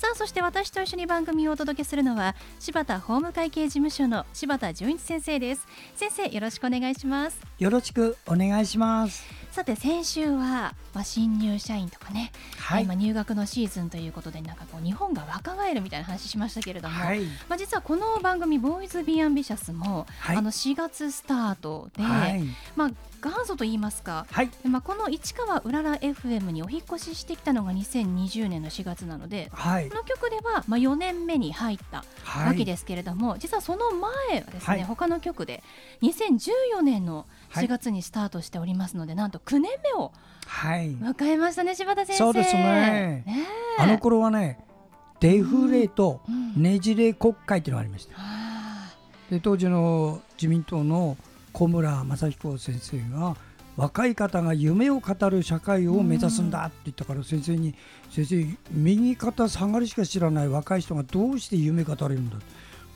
さあそして私と一緒に番組をお届けするのは柴田法務会計事務所の柴田純一先生です。先生よろしくお願いします。よろしくお願いします。さて先週は、まあ、新入社員とかね、はい。今入学のシーズンということでなんかこう日本が若返るみたいな話しましたけれども、はい。まあ、実はこの番組「ボーイズ・ビー・アンビシャスも」はい。あの4月スタートで、はい。まあ、元祖といいますか、はい。まあ、この市川うらら FM にお引っ越ししてきたのが2020年の4月なのではい。この曲ではまあ4年目に入ったはい。わけですけれども、実はその前はですね、はい。他の曲で2014年のはい4月にスタートしておりますので、なんと9年目をはい。迎えましたね柴田先生。そうですね。ねえ。あの頃はねデフレとうんねじれ国会っていうのがありましたあで当時の自民党の小村正彦先生が若い方が夢を語る社会を目指すんだって言ったから先生に先生右肩下がりしか知らない若い人がどうして夢語れるんだ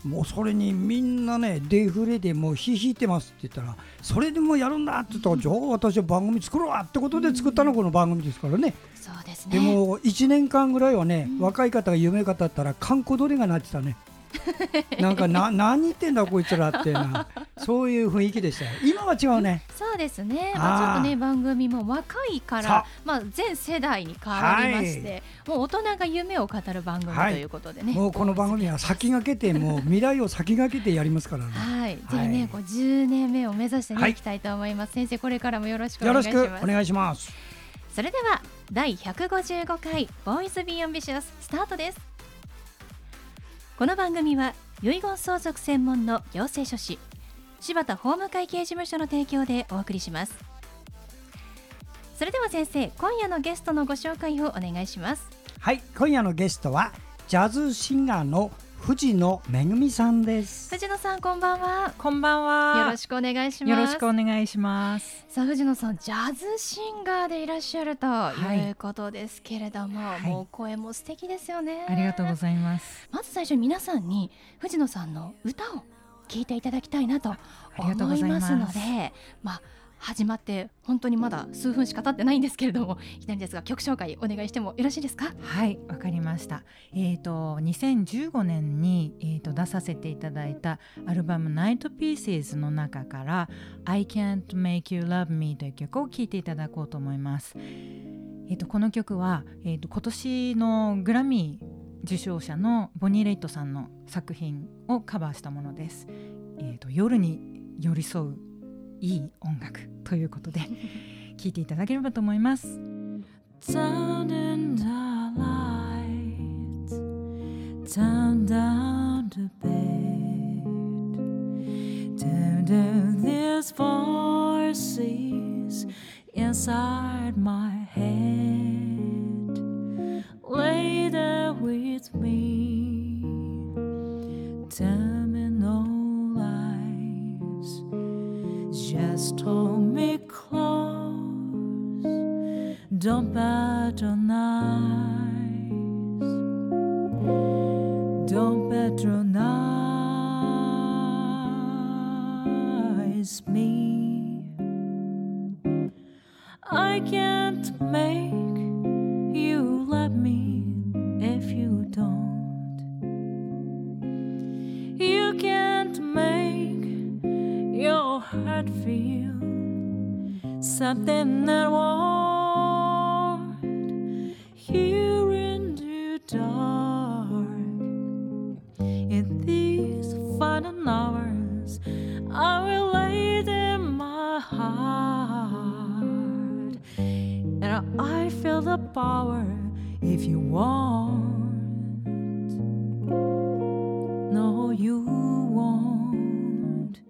もうそれにみんなねデフレでもうひひいてますって言ったらそれでもやるんだって言ったら じゃあ私は番組作ろうわってことで作ったのがこの番組ですからね。ーそうですね。でも1年間ぐらいはね若い方が夢語ったら観光鳥が鳴ってたね なんかな 何言ってんだこいつらってな。そういう雰囲気でしたよ。今は違うね。そうですね、まあ、ちょっとね番組も若いかさら、まあ、全世代に変わりまして、もう大人が夢を語る番組とはいいうことでね、もうこの番組は先駆けて もう未来を先駆けてやりますからね。はい、ぜひはいね、こう10年目を目指してね、はい。い、きたいと思います。先生、これからもよろしくおよ願いします。ろしくお願いします。それでは第155回ボーイズビーアンビシャススタートです。この番組は遺言相続専門の行政書士柴田法務会計事務所の提供でお送りします。それでは先生、今夜のゲストのご紹介をお願いします。はい今夜のゲストはジャズシンガーの藤野めぐみさんです藤野さん、こんばんは。こんばんは。よろしくお願いします。よろしくお願いします。さあ藤野さんジャズシンガーでいらっしゃるとはいいうことですけれども、はいもう声も素敵ですよねありがとうございます。まず最初に皆さんに藤野さんの歌を聴いていただきたいなとありがとうご思いまざいますすのでまあ始まって本当にまだ数分しか経ってないんですけれどもいきなりですが曲紹介お願いしてもよろしいですか？はい、わかりました。えっ、と2015年にえっ、と出させていただいたアルバム Night Pieces の中から I Can't Make You Love Me という曲を聴いていただこうと思います。えっ、とこの曲はえっ、と今年のグラミー受賞者のボニー・レイトさんの作品をカバーしたものです。えっ、と夜に寄り添ういい音楽ということで聴いていただければと思います。Turn in the lights, turn down the bed, turn down these voices inside patronize. Don't patronize me. I can't make you love me if you don't. You can't make your heart feel something that won't I feel the power if you want. No you won't.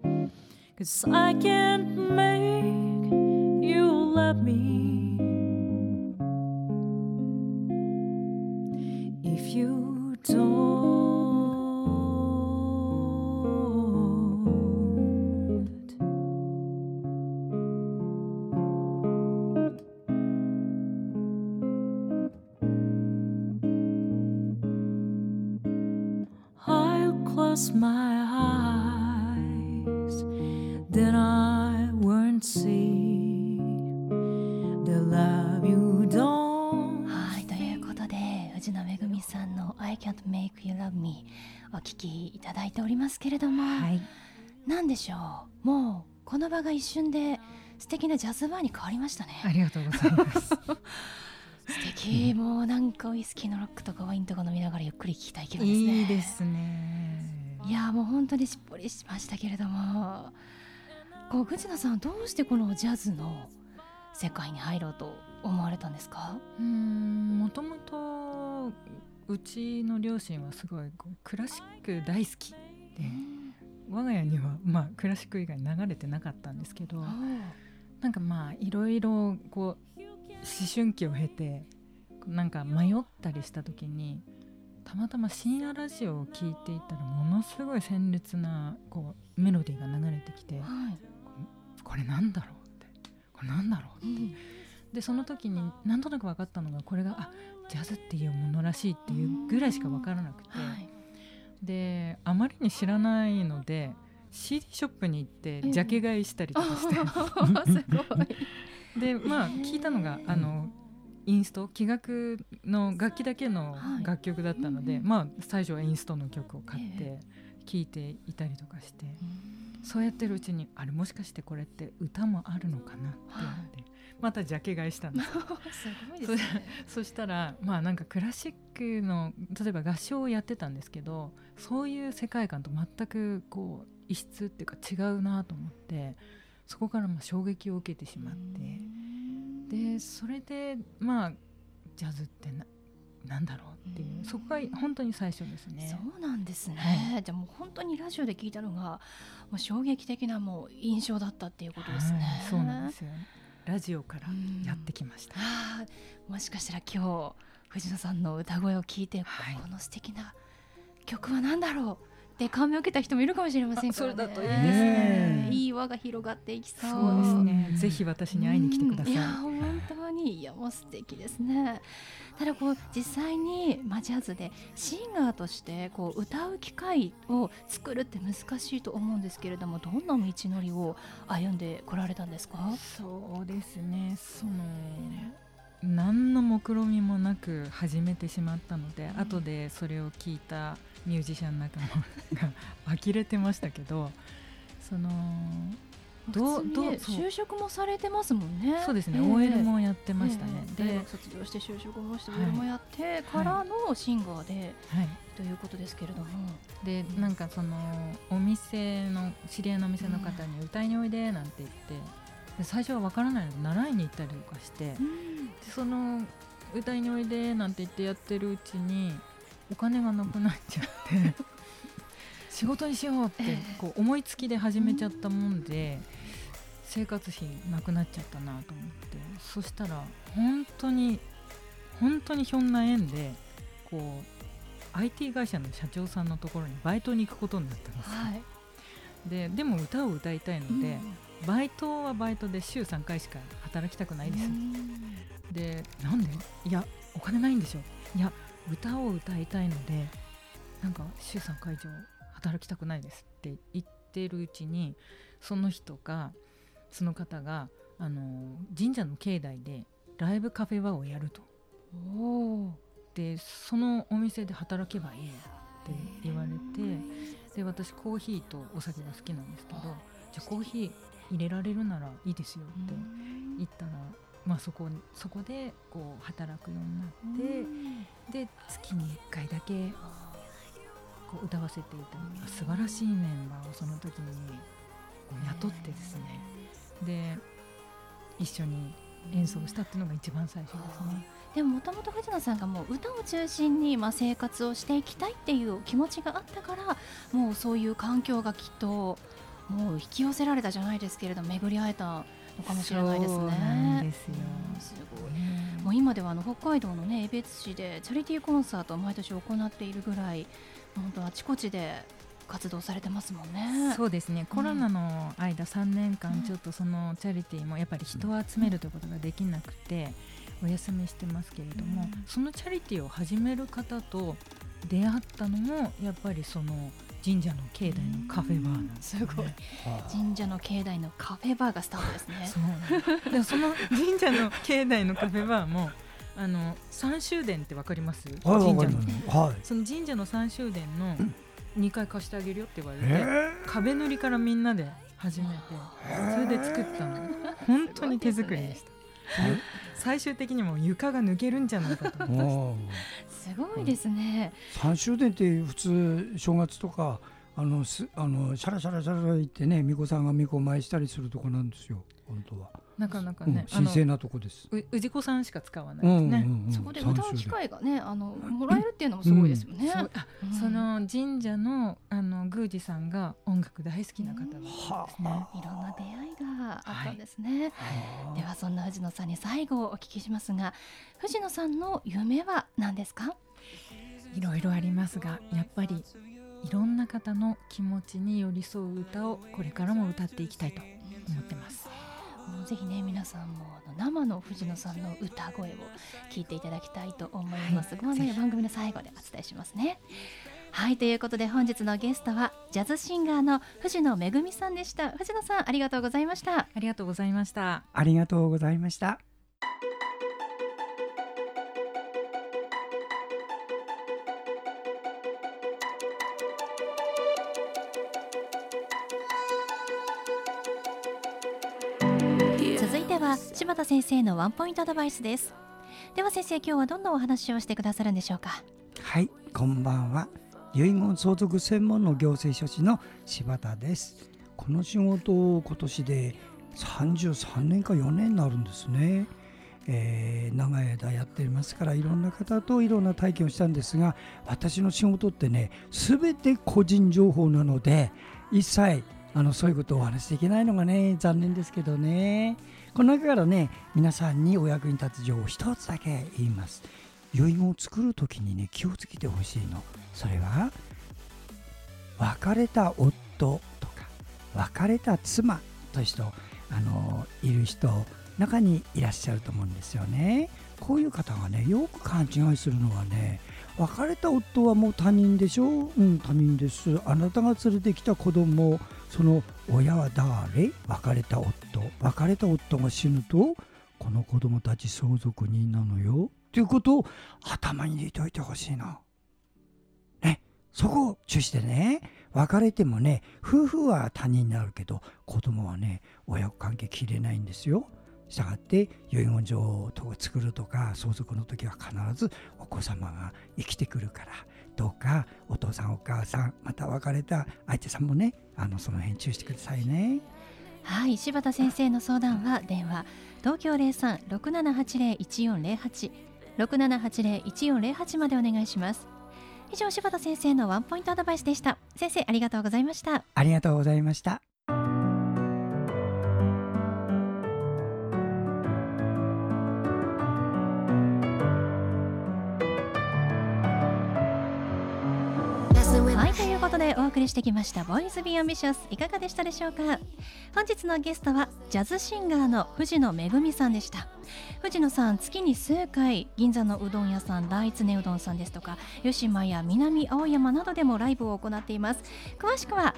Cause I can't make then I won't see the love you don't. はいということで藤野めぐみさんの「I can't make you love me」お聞きいただいておりますけれども、はい。なんでしょう？もうこの場が一瞬で素敵なジャズバーに変わりましたね。ありがとうございます。素敵。もうなんかウイスキーのロックとかワインとか飲みながらゆっくり聴きたい気分ですね。いいですね。いやもう本当にしっぽりしましたけれどもこう藤野さんどうしてこのジャズの世界に入ろうと思われたんですか？うーんもともとうちの両親はすごいこうクラシック大好きで我が家にはまあクラシック以外流れてなかったんですけどなんかまあいろいろこう思春期を経てなんか迷ったりした時にたまたま深夜ラジオを聞いていたらものすごい鮮烈なこうメロディーが流れてきてはいこれなんだろうって。これなんだろうって。でその時になんとなく分かったのがこれがあジャズっていうものらしいっていうぐらいしか分からなくて、はい。であまりに知らないので CD ショップに行ってジャケ買いしたりとかして、すごい。でまあ聞いたのがあのインスト気楽の楽器だけのはい。楽曲だったので、うんうんまあ最初はインストの曲を買っえて聴いていたりとかして、そうやってるうちにあれもしかしてこれって歌もあるのかなって思って、またジャケ買いしたんです すごいですね。そしたらまあなんかクラシックの例えば合唱をやってたんですけどそういう世界観と全くこう異質っていうか違うなと思ってそこからまあ衝撃を受けてしまって。でそれでまあジャズってななんだろうっていうそこが本当に最初ですね。そうなんですね、はじゃあもう本当にラジオで聞いたのがもう衝撃的なもう印象だったっていうことですね、はいそうなんですよ。ラジオからうん。やってきました。あーもしかしたら今日藤野さんの歌声を聞いて、はい。この素敵な曲は何だろう？って感銘を受けた人もいるかもしれませんから、ね、あそれだといいですね。いい輪が広がっていきそう。そうですね。ぜひ私に会いに来てください。うんいや本当に。いやもう素敵ですね。ただこう実際に、まあ、ジャズでシンガーとしてこう歌う機会を作るって難しいと思うんですけれどもどんな道のりを歩んでこられたんですか？そうですね。その何の目論みもなく始めてしまったので、うん。後でそれを聞いたミュージシャン仲間が呆れてましたけどそのどうどう就職もされてますもんね。そうですね、ええ。OL もやってましたね、で、え。え大学卒業して就職もしてはい OL もやってからのシンガーで、はい、ということですけれども。でなんかそのお店の知り合いのお店の方に歌いにおいでなんて言ってで最初は分からないので習いに行ったりとかして、でその歌いにおいでなんて言ってやってるうちにお金がなくなっちゃって。仕事にしようってええ。こう思いつきで始めちゃったもんで生活費なくなっちゃったなと思って。そしたら本当に本当にひょんな縁でこう IT 会社の社長さんのところにバイトに行くことになったんですよ、はい。ででも歌を歌いたいので、バイトはバイトで週3回しか働きたくないです。よ、でなんで？いやお金ないんでしょ。いや歌を歌いたいのでなんか週3回以上働きたくないですって言ってるうちにその人がその方があの神社の境内でライブカフェバーをやると。おー。でそのお店で働けばいいって言われてで私コーヒーとお酒が好きなんですけどじゃあコーヒー入れられるならいいですよって言ったら、まあ、そこそこでこう働くようになって、で月に1回だけこう歌わせていた素晴らしいメンバーをその時に雇ってですね。で一緒に演奏したっていうのが一番最初ですね。でももともと藤野さんがもう歌を中心にまあ生活をしていきたいっていう気持ちがあったからもうそういう環境がきっともう引き寄せられたじゃないですけれど巡り会えたのかもしれないですね。そうなんですようんすごい。もう今ではあの北海道のね江別市でチャリティーコンサートを毎年行っているぐらい本当あちこちで活動されてますもんね。そうですねコロナの間3年うん間ちょっとそのチャリティーもやっぱり人を集めるということができなくてお休みしてますけれども、うんそのチャリティーを始める方と出会ったのもやっぱりその神社の境内のカフェバーなんですよ。ね、すごい神社の境内のカフェバーがスタートですね。そう。でその神社の境内のカフェバーもあの参集殿ってわかります？はい、神社の。はい。その神社の参集殿の2階貸してあげるよって言われて、え壁塗りからみんなで始めてそれで作ったの。本当に手作りでした。最終的にもう床が抜けるんじゃないかとー、思って。おーすごいですね。参集殿って普通正月とかあのすあのシャラシャラシャラ言ってね巫女さんが巫女舞したりするとこなんですよ本当は、なかなかうんね、あの神聖なとこです。う氏子さんしか使わないですね、うんそこで歌う機会がねあのもらえるっていうのもすごいですよね。そうんその神社のあの宮司さんが音楽大好きな方ですはね。いろんな出会いがあったんですね。ではそんな藤野さんに最後お聞きしますが藤野さんの夢は何ですか？いろいろありますがやっぱりいろんな方の気持ちに寄り添う歌をこれからも歌っていきたいと思ってます。もうぜひね皆さんもあの生の藤野さんの歌声を聞いていただきたいと思います、ご案内は番組の最後でお伝えしますね。はいということで本日のゲストはジャズシンガーの藤野めぐみさんでした。藤野さんありがとうございました。ありがとうございました。ありがとうございました。柴田先生のワンポイントアドバイスですでは先生今日はどんなお話をしてくださるんでしょうか？はい、こんばんは。遺言相続専門の行政書士の柴田です。この仕事を今年で33年か4年になるんですね。えー長い間やっていますからいろんな方といろんな体験をしたんですが私の仕事ってね全て個人情報なので一切あのそういうことをお話しできないのがね残念ですけどね。この中からね皆さんにお役に立つ情報を一つだけ言います。遺言を作る時にね気をつけてほしいの。それは別れた夫とか別れた妻という人あのいる人中にいらっしゃると思うんですよね。こういう方がねよく勘違いするのはね別れた夫はもう他人でしょ？うん他人です。あなたが連れてきた子供その親は誰？別れた夫。別れた夫が死ぬとこの子供たち相続人なのよ。ということを頭に入れておいてほしいの。ね、そこを注意してね。別れてもね夫婦は他人になるけど子供はね親子関係切れないんですよ。したがって遺言状を作るとか相続の時は必ずお子様が生きてくるから。どうかお父さんお母さんまた別れた相手さんもねあのその辺注意してくださいね。はい柴田先生の相談は電話東京0367801408 6780-1408までお願いします。以上柴田先生のワンポイントアドバイスでした。先生ありがとうございました。ありがとうございました。でお送りしてきました「ボーイズ・ビー・アンビシャス」いかがでしたでしょうか？本日のゲストはジャズシンガーの藤野めぐみさんでした。藤野さん月に数回銀座のうどん屋さん大常うどんさんですとか吉間や南青山などでもライブを行っています。詳しくは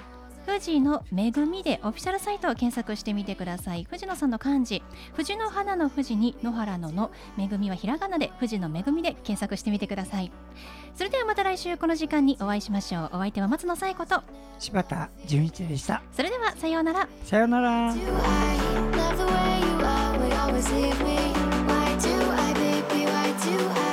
富士のめぐみでオフィシャルサイトを検索してみてください。藤野さんの漢字。藤の花の富士に野原ののめぐみはひらがなで富士のめぐみで検索してみてください。それではまた来週この時間にお会いしましょう。お相手は松野紗友子と。柴田純一でした。それではさようなら。さようなら。Do I?